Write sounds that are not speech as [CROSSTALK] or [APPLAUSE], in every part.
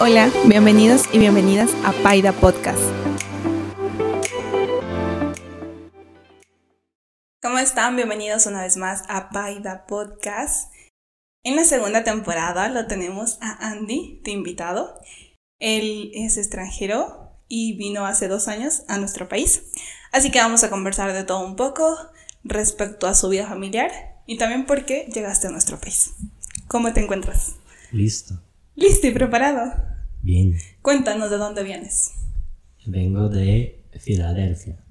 Hola, bienvenidos y bienvenidas a Paida Podcast. ¿Cómo están? Bienvenidos una vez más a Paida Podcast. En la segunda temporada lo tenemos a Andy de invitado. Él es extranjero y vino hace dos años a nuestro país. Así que vamos a conversar de todo un poco respecto a su vida familiar y también por qué llegaste a nuestro país. ¿Cómo te encuentras? Listo. ¿Listo y preparado? Bien. Cuéntanos de dónde vienes. Vengo de Filadelfia.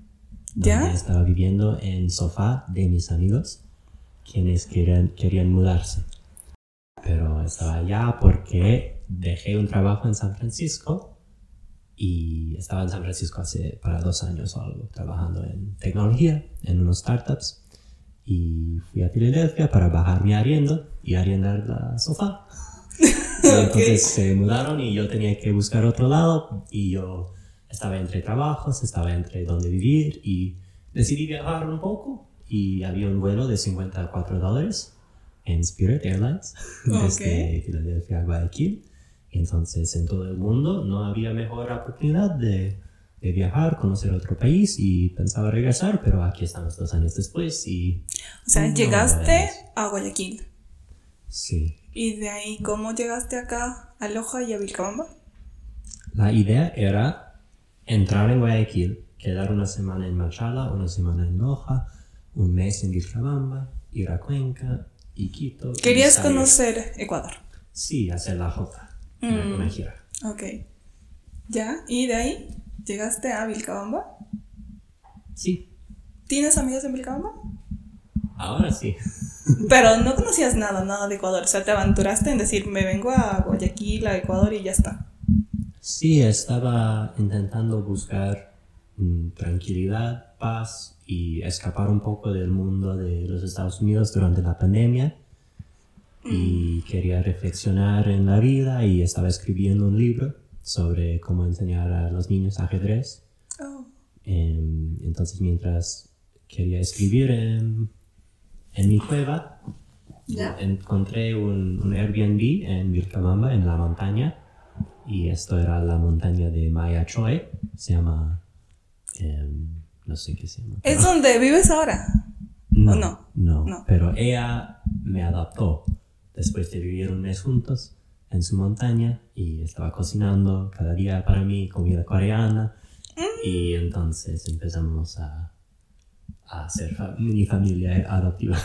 ¿Ya? Donde estaba viviendo en sofá de mis amigos, quienes querían, querían mudarse. Pero estaba allá porque dejé un trabajo en San Francisco y estaba en San Francisco hace para dos años o algo, trabajando en tecnología, en unos startups. Y fui a Filadelfia para bajar mi arriendo y arriendar la sofá. [LAUGHS] Entonces se mudaron y yo tenía que buscar otro lado y yo estaba entre trabajos, estaba entre dónde vivir y decidí viajar un poco y había un vuelo de 54 dólares en Spirit Airlines [LAUGHS] desde Filadelfia a Guayaquil. Entonces en todo el mundo no había mejor oportunidad de, de viajar, conocer otro país y pensaba regresar, pero aquí estamos dos años después y... O sea, No, llegaste a Guayaquil. Sí. ¿Y de ahí cómo llegaste acá a Loja y a Vilcabamba? La idea era entrar en Guayaquil, quedar una semana en Machala, una semana en Loja, un mes en Vilcabamba, ir a Cuenca y Quito. y Querías conocer Ecuador. Sí, hacer la jota, Mm. una gira. Ok. ¿Ya? ¿Y de ahí llegaste a Vilcabamba? Sí, ¿Tienes amigos en Vilcabamba? ahora sí. Pero no conocías nada, nada de Ecuador. O sea, te aventuraste en decir, me vengo a Guayaquil, a Ecuador y ya está. Sí, estaba intentando buscar mm, tranquilidad, paz y escapar un poco del mundo de los Estados Unidos durante la pandemia. Y quería reflexionar en la vida y estaba escribiendo un libro sobre cómo enseñar a los niños ajedrez. Oh. Em, entonces, mientras quería escribir en mi cueva, ¿Ya? encontré un, un Airbnb en Vilcabamba, en la montaña. Y esto era la montaña de Maya Choi. Se llama. em, no sé qué se llama. ¿Es donde vives ahora? no, no? no, No. Pero ella me adaptó después de vivir un mes juntos en su montaña y estaba cocinando cada día para mí comida coreana. Y entonces empezamos a, a hacer fa- mi familia adoptiva.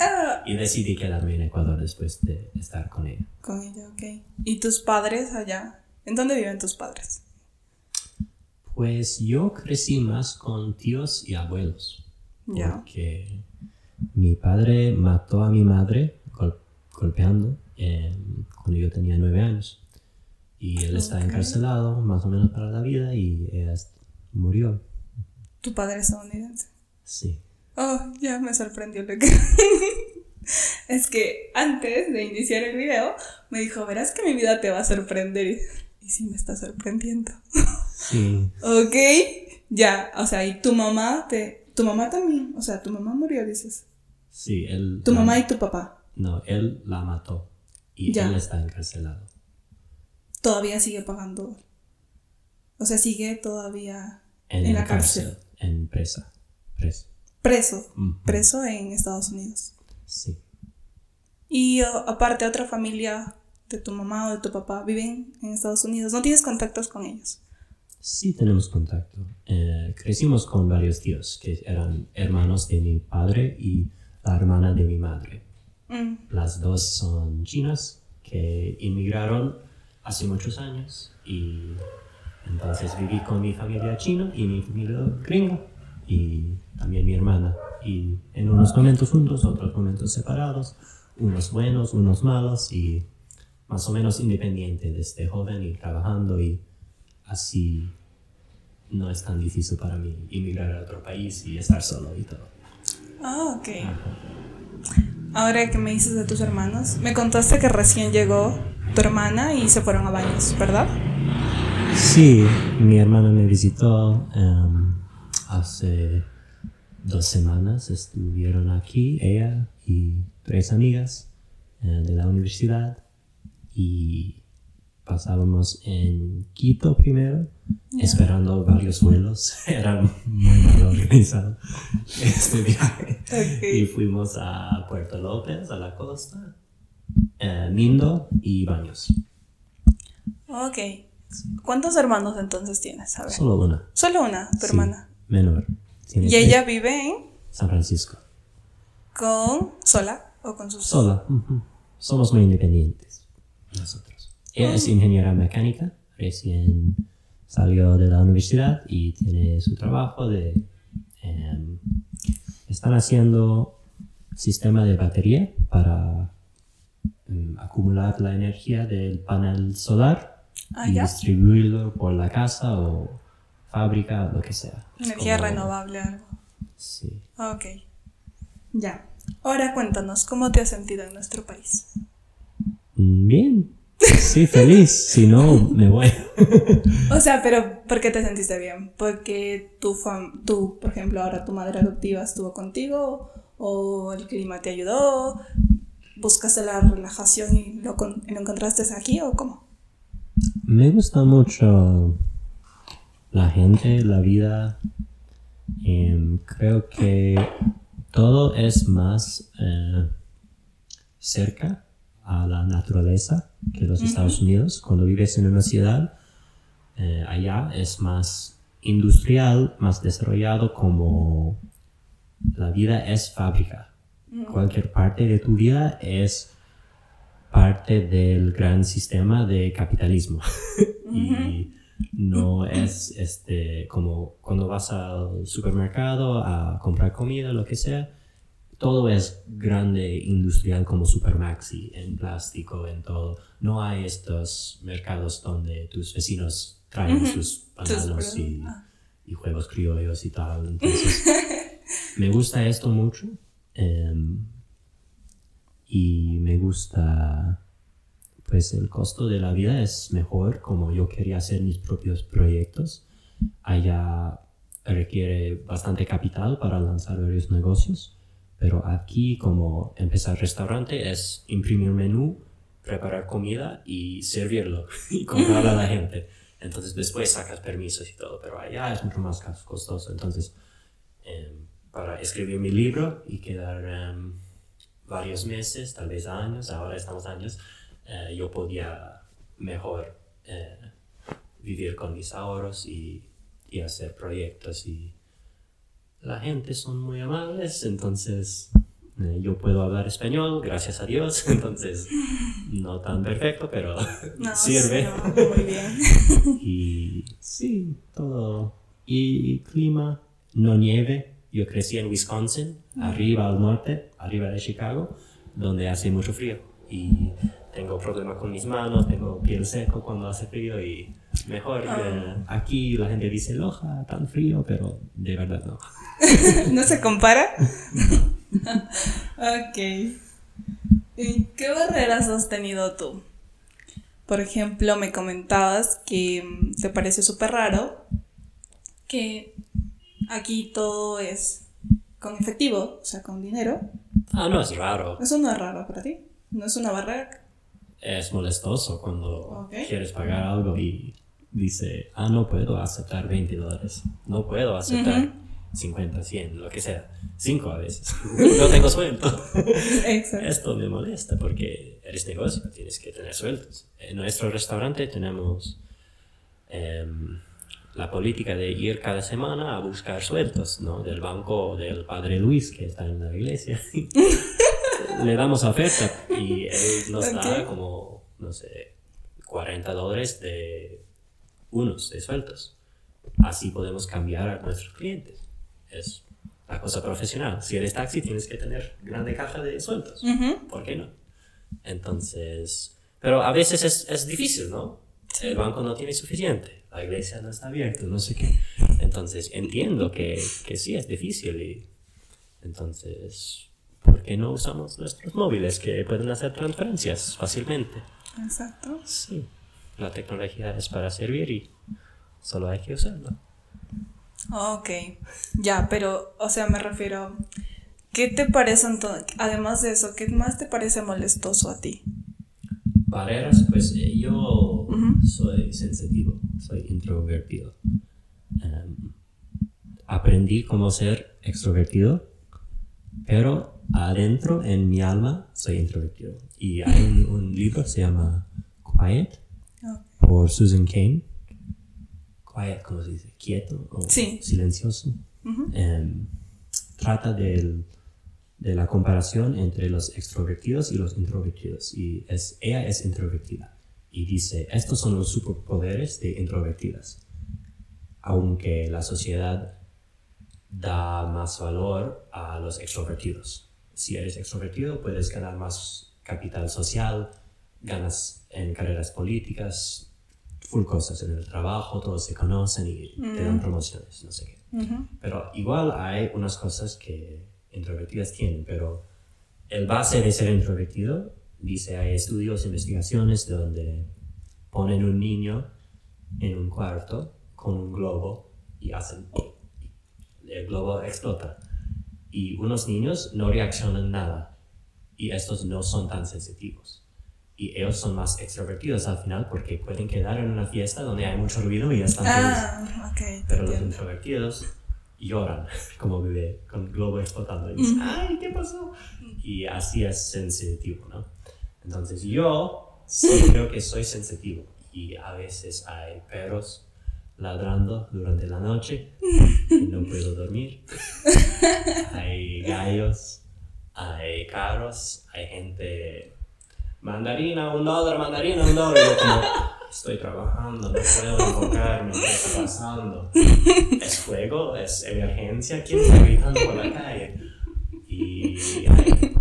Ah, [LAUGHS] y decidí quedarme en Ecuador después de estar con ella. con ella, ok. ¿Y tus padres allá? ¿En dónde viven tus padres? Pues yo crecí más con tíos y abuelos. Ya. Porque mi padre mató a mi madre gol- golpeando eh, cuando yo tenía nueve años. Y él está Ok. encarcelado más o menos para la vida y ella murió. ¿Tu padre es estadounidense? Sí. Oh, ya me sorprendió lo que... [LAUGHS] es que antes de iniciar el video me dijo, verás que mi vida te va a sorprender. Y, sí me está sorprendiendo. Sí. [LAUGHS] ok, ya, o sea, y tu mamá te... Tu mamá también, o sea, tu mamá murió, dices. Sí, él. Tu mamá y tu papá. No, él la mató. Y Ya. él está encarcelado. Todavía sigue pagando. O sea, sigue todavía En, la cárcel. cárcel. En presa. Preso. preso. Preso en Estados Unidos. Sí. Y aparte, otra familia de tu mamá o de tu papá viven en Estados Unidos. ¿No tienes contactos con ellos? Sí tenemos contacto. Eh, crecimos con varios tíos que eran hermanos de mi padre y la hermana de mi madre. Mm, Las dos son chinas que inmigraron hace muchos años y entonces viví con mi familia china y mi familia gringa y también mi hermana. Y en unos momentos juntos, otros momentos separados, unos buenos, unos malos y más o menos independiente desde joven y trabajando y así no es tan difícil para mí inmigrar a otro país y estar solo y todo. Ah, ok. Ahora que me dices de tus hermanos, me contaste que recién llegó tu hermana y se fueron a baños, ¿verdad? Sí, mi hermana me visitó em, hace dos semanas. Estuvieron aquí, ella y tres amigas eh, de la universidad. Y pasábamos en Quito primero, esperando varios vuelos. [LAUGHS] Era muy mal organizado [LAUGHS] este viaje. Y fuimos a Puerto López, a la costa, eh, Mindo y Baños. Ok. ¿Cuántos hermanos entonces tienes? A ver. Solo una. Solo una, tu Sí, hermana. Menor. Tiene ¿Y tres. ella vive en? San Francisco. ¿Con sola o con sus Sola. Somos muy independientes. Nosotros. Ella es ingeniera mecánica. Recién salió de la universidad y tiene su trabajo de... em, están haciendo sistema de batería para em, acumular la energía del panel solar Ah, y ya. distribuirlo por la casa o fábrica, lo que sea. Energía como- renovable, algo. Sí. Ok. Ya. Ahora cuéntanos, ¿cómo te has sentido en nuestro país? Mm, Bien. Sí, feliz. [LAUGHS] si no, me voy. [LAUGHS] O sea, pero ¿por qué te sentiste bien? ¿Porque tu, fam tú, por ejemplo, ahora tu madre adoptiva estuvo contigo? ¿O el clima te ayudó? ¿Buscaste la relajación y lo, con- lo encontraste aquí o cómo? Me gusta mucho la gente, la vida. Em, creo que todo es más eh, cerca a la naturaleza que los Estados Unidos. Cuando vives en una ciudad, eh, allá es más industrial, más desarrollado como la vida es fábrica. Cualquier parte de tu vida es parte del gran sistema de capitalismo. [LAUGHS] y no es este como cuando vas al supermercado a comprar comida, lo que sea, todo es grande industrial como Supermaxi, en plástico, en todo. No hay estos mercados donde tus vecinos traen sus bananos y, productos. y juegos criollos y tal. Entonces, [LAUGHS] me gusta esto mucho. em, y me gusta pues el costo de la vida es mejor como yo quería hacer mis propios proyectos. Allá requiere bastante capital para lanzar varios negocios pero aquí como empezar restaurante es imprimir menú preparar comida y servirlo [LAUGHS] y comprar a la gente. Entonces después sacas permisos y todo pero allá es mucho más cos- costoso. Entonces em, para escribir mi libro y quedar em, varios meses, tal vez años, ahora estamos años, eh, yo podía mejor eh, vivir con mis ahorros y, y hacer proyectos y la gente son muy amables, entonces eh, yo puedo hablar español, gracias a Dios, [LAUGHS] entonces no tan perfecto, pero No, sirve. [LAUGHS] sí, no, muy bien. [LAUGHS] Y sí, todo. Y clima, no nieve. Yo crecí en Wisconsin, arriba al norte, arriba de Chicago, donde hace mucho frío. Y tengo problemas con mis manos, tengo piel seco cuando hace frío y mejor. eh, aquí la gente dice, Loja, tan frío, pero de verdad no. [LAUGHS] ¿No se compara? [LAUGHS] ok. ¿Y ¿Qué barreras has tenido tú? Por ejemplo, me comentabas que mm, te parece súper raro que aquí todo es con efectivo, o sea, con dinero. Ah, no es raro. Eso no es raro para ti. No es una barrera. Es molestoso cuando Ok. quieres pagar algo y dice, ah, no puedo aceptar 20 dólares. No puedo aceptar 50, 100, lo que sea. 5 a veces. [LAUGHS] no tengo sueldo. [LAUGHS] Exacto. Esto me molesta porque eres negocio, tienes que tener sueldos. En nuestro restaurante tenemos em, la política de ir cada semana a buscar sueldos, ¿no? Del banco del padre Luis, que está en la iglesia. [LAUGHS] Le damos oferta y él nos da como, no sé, 40 dólares de unos de sueldos. Así podemos cambiar a nuestros clientes. Es la cosa profesional. Si eres taxi, tienes que tener grande caja de sueldos. Ujú. ¿Por qué no? Entonces, pero a veces es, es difícil, ¿no? El banco no tiene suficiente, la iglesia no está abierta, no sé qué. Entonces, entiendo que, que sí es difícil y entonces, ¿por qué no usamos nuestros móviles que pueden hacer transferencias fácilmente? Exacto. Sí, la tecnología es para servir y solo hay que usarla. Ok, ya, pero, o sea, me refiero, ¿qué te parece entonces, además de eso, qué más te parece molestoso a ti? barreras, pues eh, yo soy sensitivo, soy introvertido. Em, aprendí cómo ser extrovertido, pero adentro, en mi alma, soy introvertido. Y hay un, un libro que se llama Quiet, por Susan Cain. Quiet, ¿cómo se dice? Quieto o Sí. silencioso. Ujú. Em, trata del- de la comparación entre los extrovertidos y los introvertidos. Y es, ella es introvertida. Y dice, estos son los superpoderes de introvertidas. Aunque la sociedad da más valor a los extrovertidos. Si eres extrovertido, puedes ganar más capital social, ganas en carreras políticas, full cosas en el trabajo, todos se conocen y te dan promociones, no sé qué. Ujú. Pero igual hay unas cosas que introvertidas tienen, pero el base de ser introvertido, dice, hay estudios, investigaciones donde ponen un niño en un cuarto con un globo y hacen y el globo explota. Y unos niños no reaccionan nada y estos no son tan sensitivos. Y ellos son más extrovertidos al final porque pueden quedar en una fiesta donde hay mucho ruido y están. Ah, Pero los introvertidos lloran [LAUGHS] como bebé con globo explotando y dicen, ¡ay, qué pasó! Y así es sensitivo, ¿no? Entonces yo sí creo que soy sensitivo y a veces hay perros ladrando durante la noche [LAUGHS] no puedo dormir. Hay gallos, hay carros, hay gente... Mandarina, un dólar, mandarina, un dólar. Como, estoy trabajando, no puedo enfocarme, ¿qué está pasando? ¿Es fuego? ¿Es emergencia? ¿Quién está gritando por la calle? Y hay-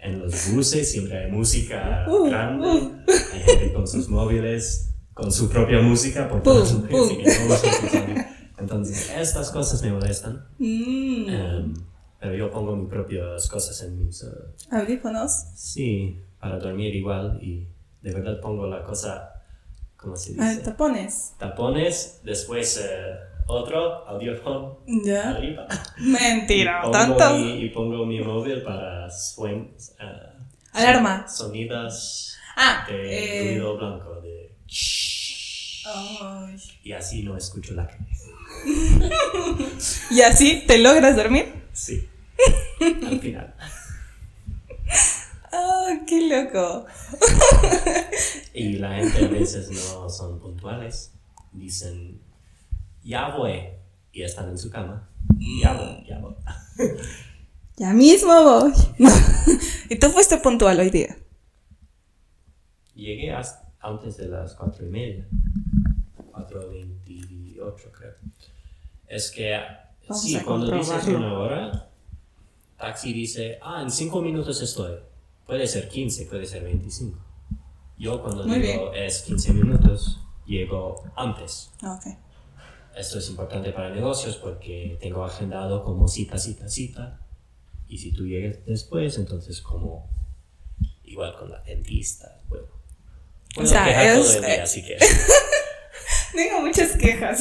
en los buses siempre hay música grande, hay gente con sus móviles, con su propia música, que todos son sus- Entonces, estas cosas me molestan. Mm, em, pero yo pongo mis propias cosas en mis... eh, Audífonos. sí, para dormir igual y de verdad pongo la cosa, ¿cómo se Ah, dice? tapones. Tapones, después eh, otro audífono Ya. arriba. Mentira, tanto. mi- y pongo mi móvil para suen, eh, Alarma. sonidos Ah, de eh. ruido blanco, de ay. y así no escucho la [LAUGHS] calle. ¿Y así te logras dormir? Sí, al final. [LAUGHS] Ah, qué loco. [LAUGHS] Y la gente a veces no son puntuales. Dicen, ya voy. Y están en su cama. Ya voy, ya voy. Ya mismo voy. y tú fuiste puntual hoy día. Llegué hasta antes de las cuatro y media. 4.28 creo. Es que, Vamos sí, cuando dices una hora, taxi dice, ah, en cinco minutos estoy. Puede ser 15, puede ser 25. Yo cuando Muy digo es 15 minutos, llego antes. Ok. Esto es importante para negocios porque tengo agendado como cita, cita, cita. Y si tú llegas después, entonces como igual con la dentista. Bueno, puedo sea, todo es- el día eh. [LAUGHS] Tengo muchas quejas.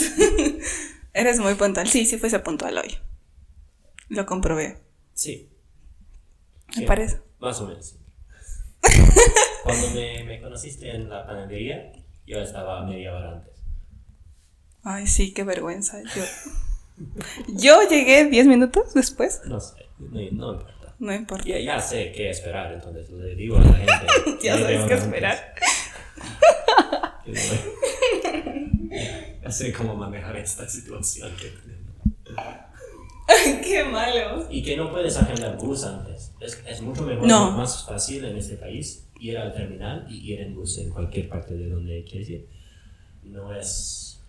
[LAUGHS] Eres muy puntual. Sí, sí fuiste puntual hoy. Lo comprobé. Sí. Me Sí, parece. Más o menos. [LAUGHS] Cuando me, me conociste en la panadería, yo estaba media hora antes. Ay, sí, qué vergüenza. Yo, yo llegué 10 minutos después. No sé, no, no importa. No importa. Ya, ya sé qué esperar, entonces le digo a la gente. Ya sabes qué antes. [LAUGHS] Ya sé cómo manejar esta situación. que qué malo. Y que no puedes agendar bus antes. Es, es mucho mejor, No. más fácil en este país ir al terminal y ir en bus en cualquier parte de donde quieres ir. No es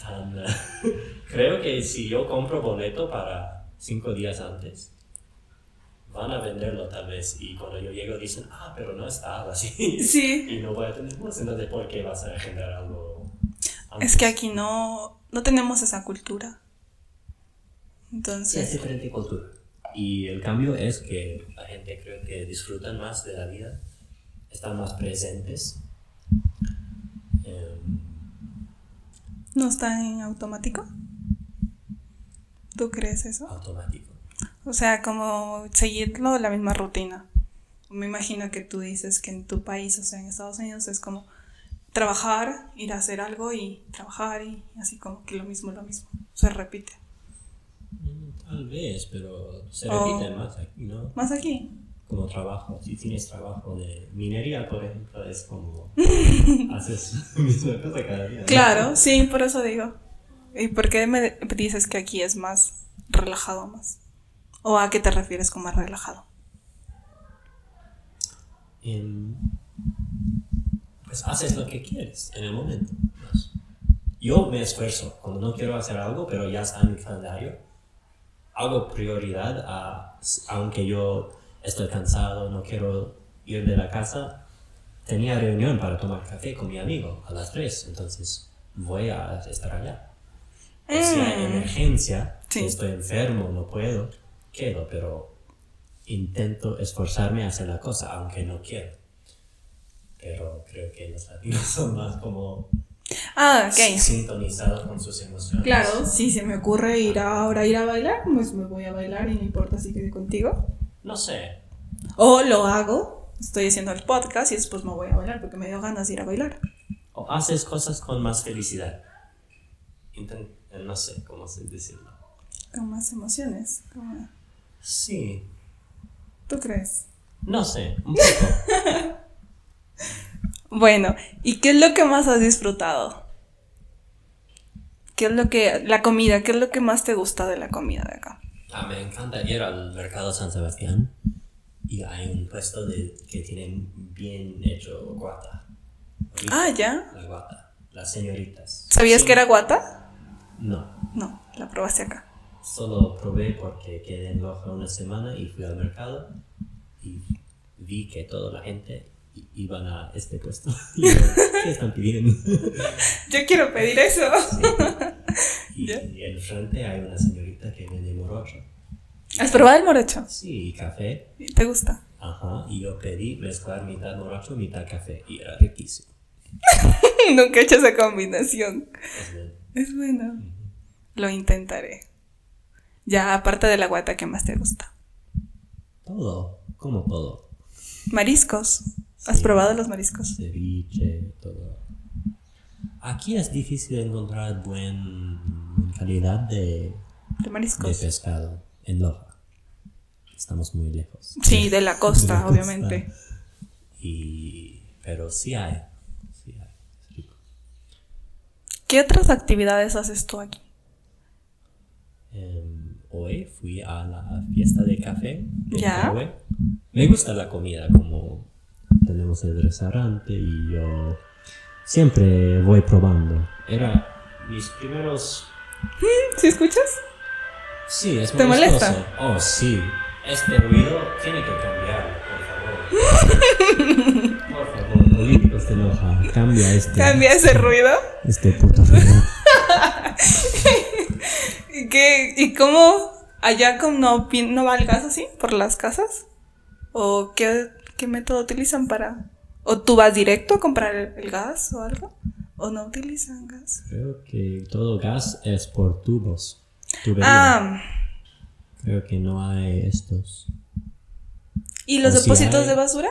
tan... [LAUGHS] Creo que si yo compro boleto para cinco días antes, van a venderlo tal vez y cuando yo llego dicen, ah, pero no estaba así. [LAUGHS] Sí. y no voy a tener bus, entonces ¿por qué vas a agendar algo antes? Es que aquí no, no tenemos esa cultura. Sí, es Entonces, diferente cultura. Y el cambio es que la gente creo que disfrutan más de la vida, están más presentes. Em, ¿no está en automático? ¿Tú crees eso? automático. O sea, como seguirlo la misma rutina. Me imagino que tú dices que en tu país, o sea, en Estados Unidos, es como trabajar, ir a hacer algo y trabajar y así como que lo mismo, lo mismo. Se repite. Mm, Tal vez, pero se repite más aquí, ¿no? Más aquí. Como trabajo, si tienes trabajo de minería, por ejemplo, es como [LAUGHS] haces la misma cosa cada día. ¿no? Claro, sí, por eso digo. ¿Y por qué me dices que aquí es más relajado más? ¿O a qué te refieres con más relajado? Em, pues haces lo que quieres en el momento. pues. Yo me esfuerzo cuando no quiero hacer algo, pero ya está en mi calendario. Hago prioridad a, aunque yo estoy cansado, no quiero ir de la casa. Tenía reunión para tomar café con mi amigo a las 3, entonces voy a estar allá. O si hay Mm. emergencia, Sí. estoy enfermo, no puedo, quedo, pero intento esforzarme a hacer la cosa, aunque no quiero. Pero creo que los latinos [LAUGHS] son más como Ah, ok. sintonizados con sus emociones. Claro, si se me ocurre ir a, ahora ir a bailar, pues me voy a bailar y no importa si quedé contigo. No sé. O lo hago, estoy haciendo el podcast y después me voy a bailar porque me dio ganas de ir a bailar. O haces cosas con más felicidad. Inten- eh, no sé cómo se decirlo. Con más emociones. Sí. ¿Tú crees? No sé. Un poco. [LAUGHS] Bueno, ¿y qué es lo que más has disfrutado? ¿Qué es lo que, la comida, qué es lo que más te gusta de la comida de acá? Ah, me encanta ir al mercado San Sebastián y hay un puesto de, que tienen bien hecho guata. Ah, ya. La guata. Las señoritas. ¿Sabías Sí. que era guata? No. No, la probaste acá. Solo probé porque quedé en Loja una semana y fui al mercado y vi que toda la gente iban a este puesto. [LAUGHS] Y yo, ¿qué están pidiendo? [LAUGHS] Yo quiero pedir eso. [LAUGHS] Y Ya. en frente hay una señorita que vende morocho. ¿Has probado el morocho? Sí, y café. ¿Te gusta? Ajá, y yo pedí mezclar mitad morocho, mitad café. Y era riquísimo. Nunca he hecho esa combinación. Es bueno. Es bueno. Lo intentaré. Ya, aparte de la guata, ¿qué más te gusta? Todo, como todo. Mariscos. ¿Has Sí. probado los mariscos? Ceviche, todo. Aquí es difícil encontrar buen calidad de, De de mariscos. pescado en Loja. Estamos muy lejos. Sí, de la [LAUGHS] costa, De la obviamente. costa. Y, pero sí hay. Sí hay. Es rico. ¿Qué otras actividades haces tú aquí? Em, hoy fui a la fiesta de café Ya. Me gusta la comida, como tenemos el restaurante y yo siempre voy probando. Era mis primeros... [LAUGHS] ¿Sí escuchas? Sí, es ¿Te molestoso. molesta? Oh, sí. Este ruido tiene que cambiarlo, por favor. [LAUGHS] por favor, políticos de Loja, cambia este, ¿Cambia ese ruido? este puto ruido. ¿Y, qué, ¿Y cómo allá como no, no va el gas así por las casas? ¿O qué, qué método utilizan para...? ¿O tú vas directo a comprar el, el gas o algo? ¿O no utilizan gas? Creo que todo gas es por tubos. Tubería. Ah, Creo que no hay estos. ¿y los O si depósitos hay- de basura?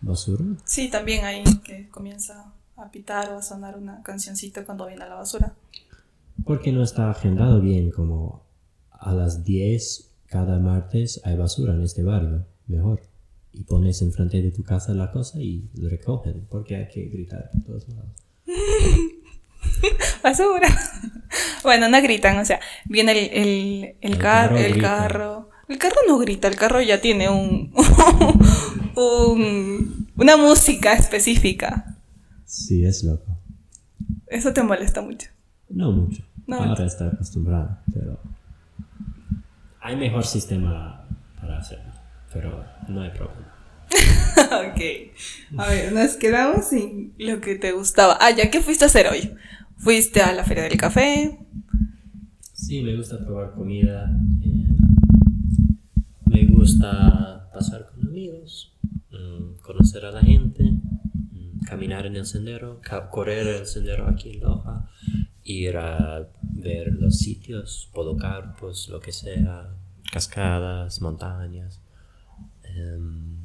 ¿Basura? Sí, también hay que comienza a pitar o a sonar una cancioncita cuando viene la basura. Porque no está agendado bien, como a las 10 cada martes hay basura en este barrio. Mejor. Y pones enfrente de tu casa la cosa y lo recogen, porque hay que gritar por todos lados. [LAUGHS] Basura. bueno, no gritan, o sea, viene el, el, el, El car- carro el grita. carro. El carro no grita, el carro ya tiene un, [LAUGHS] un una música específica. Sí, es loco. Eso te molesta mucho. No mucho. No Ahora está acostumbrado, pero hay mejor sistema para hacerlo, pero no hay problema. [LAUGHS] ok. A ver, nos quedamos sin lo que te gustaba. Ah, ya, ¿qué fuiste a hacer hoy? ¿Fuiste a la feria del café? Sí, me gusta probar comida. eh, me gusta pasar con amigos, mm, conocer a la gente, mm, caminar en el sendero, correr el sendero aquí en Loja, ir a ver los sitios, podocarpos, lo que sea, cascadas, montañas. Em,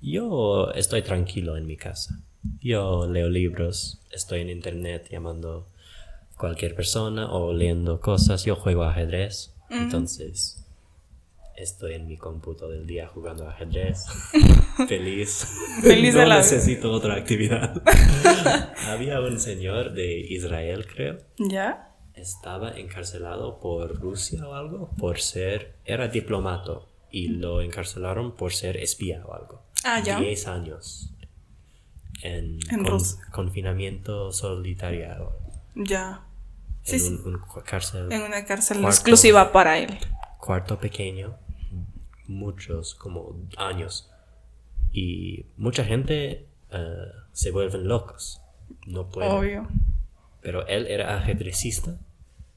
yo estoy tranquilo en mi casa. Yo leo libros, estoy en internet llamando cualquier persona o leyendo cosas. Yo juego ajedrez, entonces estoy en mi cómputo del día jugando ajedrez. [LAUGHS] Feliz. Feliz no de la vida. necesito otra actividad. [LAUGHS] Había un señor de Israel, creo. ¿Ya? Estaba encarcelado por Rusia o algo, por ser, era diplomato y lo encarcelaron por ser espía o algo. Ah, ya. 10 años en, En con- confinamiento solitario Ya. En sí. un, cárcel, En una cárcel Cuarto. exclusiva para él. Cuarto pequeño, muchos, como años. Y mucha gente eh, se vuelven locos. No pueden. Obvio. Pero él era ajedrecista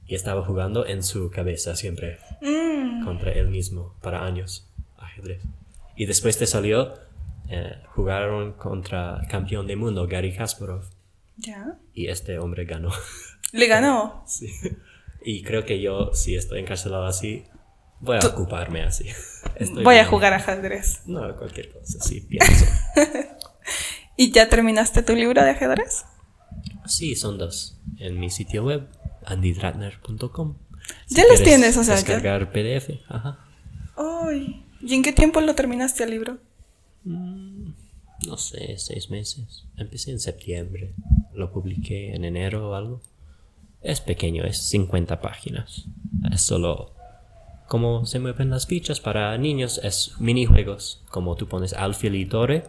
y estaba jugando en su cabeza siempre Mm, contra él mismo para años ajedrez. Y después te salió, eh, jugaron contra campeón del mundo Gary Kasparov ya. y este hombre ganó. Le ganó. [LAUGHS] Sí. Y creo que yo, si estoy encarcelado así, voy a ocuparme así. [LAUGHS] Estoy Voy a jugar ajedrez. No, cualquier cosa, sí, pienso. [LAUGHS] ¿Y ya terminaste tu libro de ajedrez? Sí, son dos. En mi sitio web, andydratner.com. Ya los tienes, o sea, ya. Descargar PDF, ajá. Ay. ¿Y en qué tiempo lo terminaste el libro? No sé, seis meses. Empecé en septiembre. Lo publiqué en enero o algo. Es pequeño, es 50 páginas. Es solo cómo se mueven las fichas para niños. Es minijuegos. Como tú pones alfil y torre.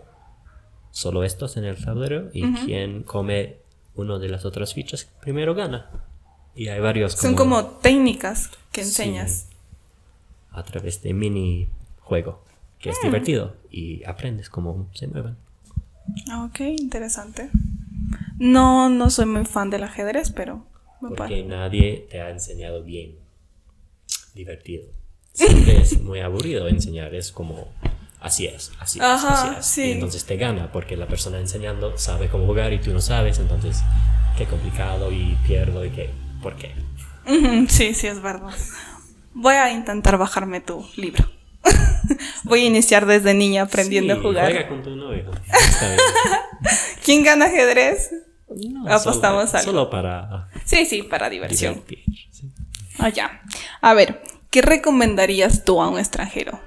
Solo estos en el tablero. Y quien come una de las otras fichas primero gana. Y hay varios Son como técnicas que enseñas. a través de minijuego. Que es divertido. Y aprendes cómo se mueven. Ah, Ok, interesante. No, no soy muy fan del ajedrez, pero me Porque nadie te ha enseñado bien. Divertido. Siempre es muy aburrido enseñar, es como así es, así es, Ajá, así es. sí. Y entonces te gana porque la persona enseñando sabe cómo jugar y tú no sabes, entonces qué complicado y pierdo y qué, ¿por qué? Sí, sí, es verdad. Voy a intentar bajarme tu libro. [LAUGHS] Voy a iniciar desde niña aprendiendo Sí, a jugar. Juega con tu novio. Está bien. [LAUGHS] ¿Quién gana ajedrez? No, Apostamos solo, algo. solo para Sí, sí, para diversión. divertir. Sí. Ah. A ver, ¿qué recomendarías tú a un extranjero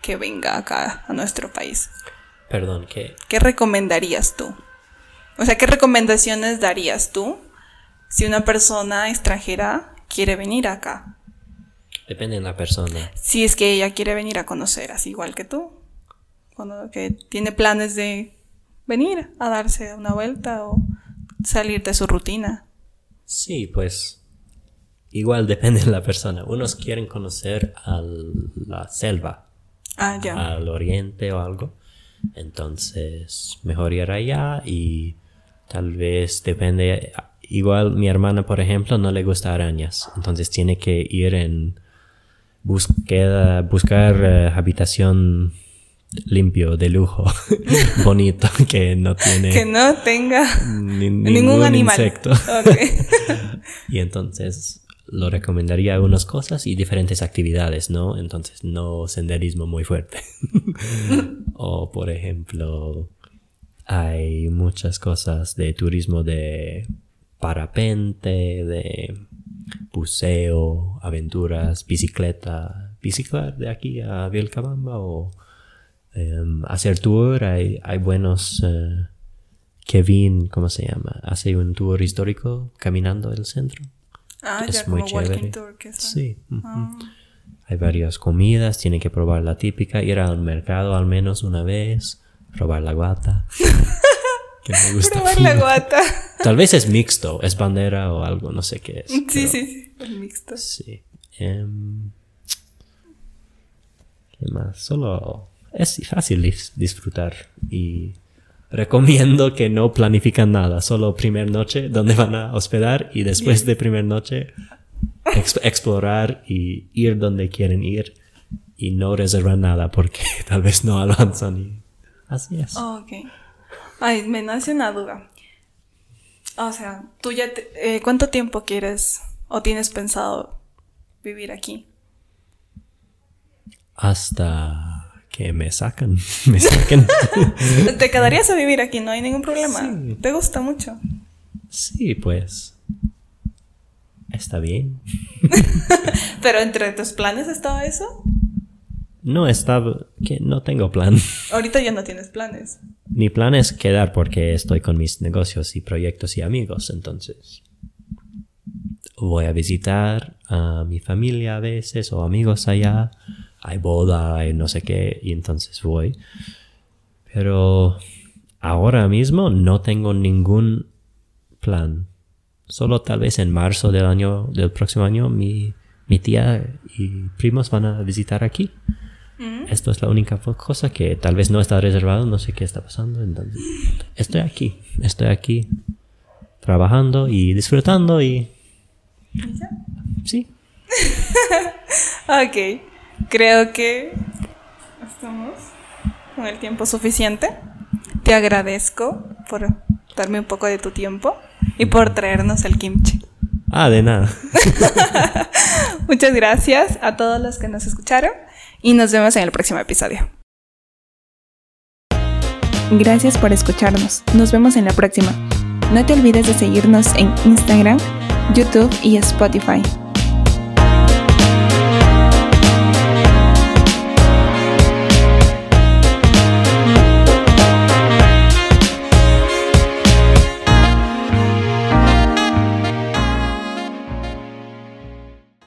que venga acá a nuestro país? Perdón, que ¿Qué recomendarías tú? O sea, ¿qué recomendaciones darías tú si una persona extranjera quiere venir acá? depende de la persona. Si es que ella quiere venir a conocer, así igual que tú. Cuando que tiene planes de venir a darse una vuelta o salir de su rutina. Sí, pues igual [LAUGHS] depende de la persona. Unos quieren conocer a la selva, Ah, ya. al oriente o algo. Entonces, mejor ir allá y tal vez depende. Igual mi hermana, por ejemplo, no le gusta arañas. Entonces tiene que ir en búsqueda, buscar eh, habitación limpio, de lujo, [LAUGHS] bonito, [LAUGHS] que no tiene Que no tenga ni- ningún, ningún animal. insecto. Ok. Y entonces lo recomendaría algunas cosas y diferentes actividades, ¿no? Entonces no senderismo muy fuerte. [LAUGHS] o por ejemplo, hay muchas cosas de turismo de parapente, de buceo, aventuras, bicicleta, bicicleta de aquí a Vilcabamba o em, hacer tour. Hay, buenos... eh, Kevin, ¿cómo se llama? Hace un tour histórico caminando el centro. Ah, Es ya, muy como walking chévere. tour. Que son. Sí. Ah. Hay varias comidas, tiene que probar la típica, ir al mercado al menos una vez, probar la guata. [LAUGHS] que me gusta. Probar la guata. Tal vez es mixto, es bandera o algo, no sé qué es. Sí, pero sí, sí. Mixto. Sí. Em, ¿Qué más? Solo es fácil dis- disfrutar y recomiendo que no planifican nada, solo primer noche donde van a hospedar y después de primer noche ex- explorar y ir donde quieren ir y no reservar nada porque [LAUGHS] tal vez no avanzan y así es. Ok. Ay, me nace una duda. O sea, tú ya te- eh, ¿cuánto tiempo quieres o tienes pensado vivir aquí? hasta que me sacan. [LAUGHS] me saquen. [LAUGHS] ¿Te quedarías a vivir aquí? No hay ningún problema. Sí. ¿Te gusta mucho? sí, pues. Está bien. [LAUGHS] ¿Pero entre tus planes estaba eso? No estaba. que no tengo plan. Ahorita ya no tienes planes. Mi plan es quedar porque estoy con mis negocios y proyectos y amigos, entonces voy a visitar a mi familia a veces o amigos allá. Hay boda, hay no sé qué, y entonces voy. Pero ahora mismo no tengo ningún plan. Solo tal vez en marzo del año, del próximo año, mi, mi tía y primos van a visitar aquí. Esto es la única cosa que tal vez no está reservado, no sé qué está pasando. Entonces, estoy aquí, estoy aquí trabajando y disfrutando y sí, [LAUGHS] Ok. Creo que estamos con el tiempo suficiente. Te agradezco por darme un poco de tu tiempo y por traernos el kimchi. ah, de nada. [LAUGHS] Muchas gracias a todos los que nos escucharon y nos vemos en el próximo episodio. Gracias por escucharnos. Nos vemos en la próxima. No te olvides de seguirnos en Instagram, YouTube y Spotify.